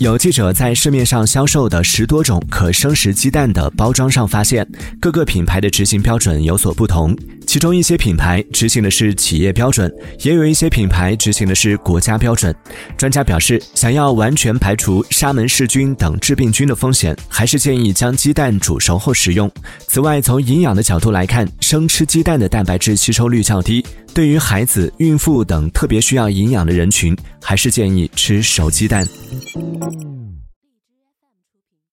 有记者在市面上销售的十多种可生食鸡蛋的包装上发现，各个品牌的执行标准有所不同。其中一些品牌执行的是企业标准，也有一些品牌执行的是国家标准。专家表示，想要完全排除沙门氏菌等致病菌的风险，还是建议将鸡蛋煮熟后食用。此外，从营养的角度来看，生吃鸡蛋的蛋白质吸收率较低，对于孩子、孕妇等特别需要营养的人群，还是建议吃熟鸡蛋。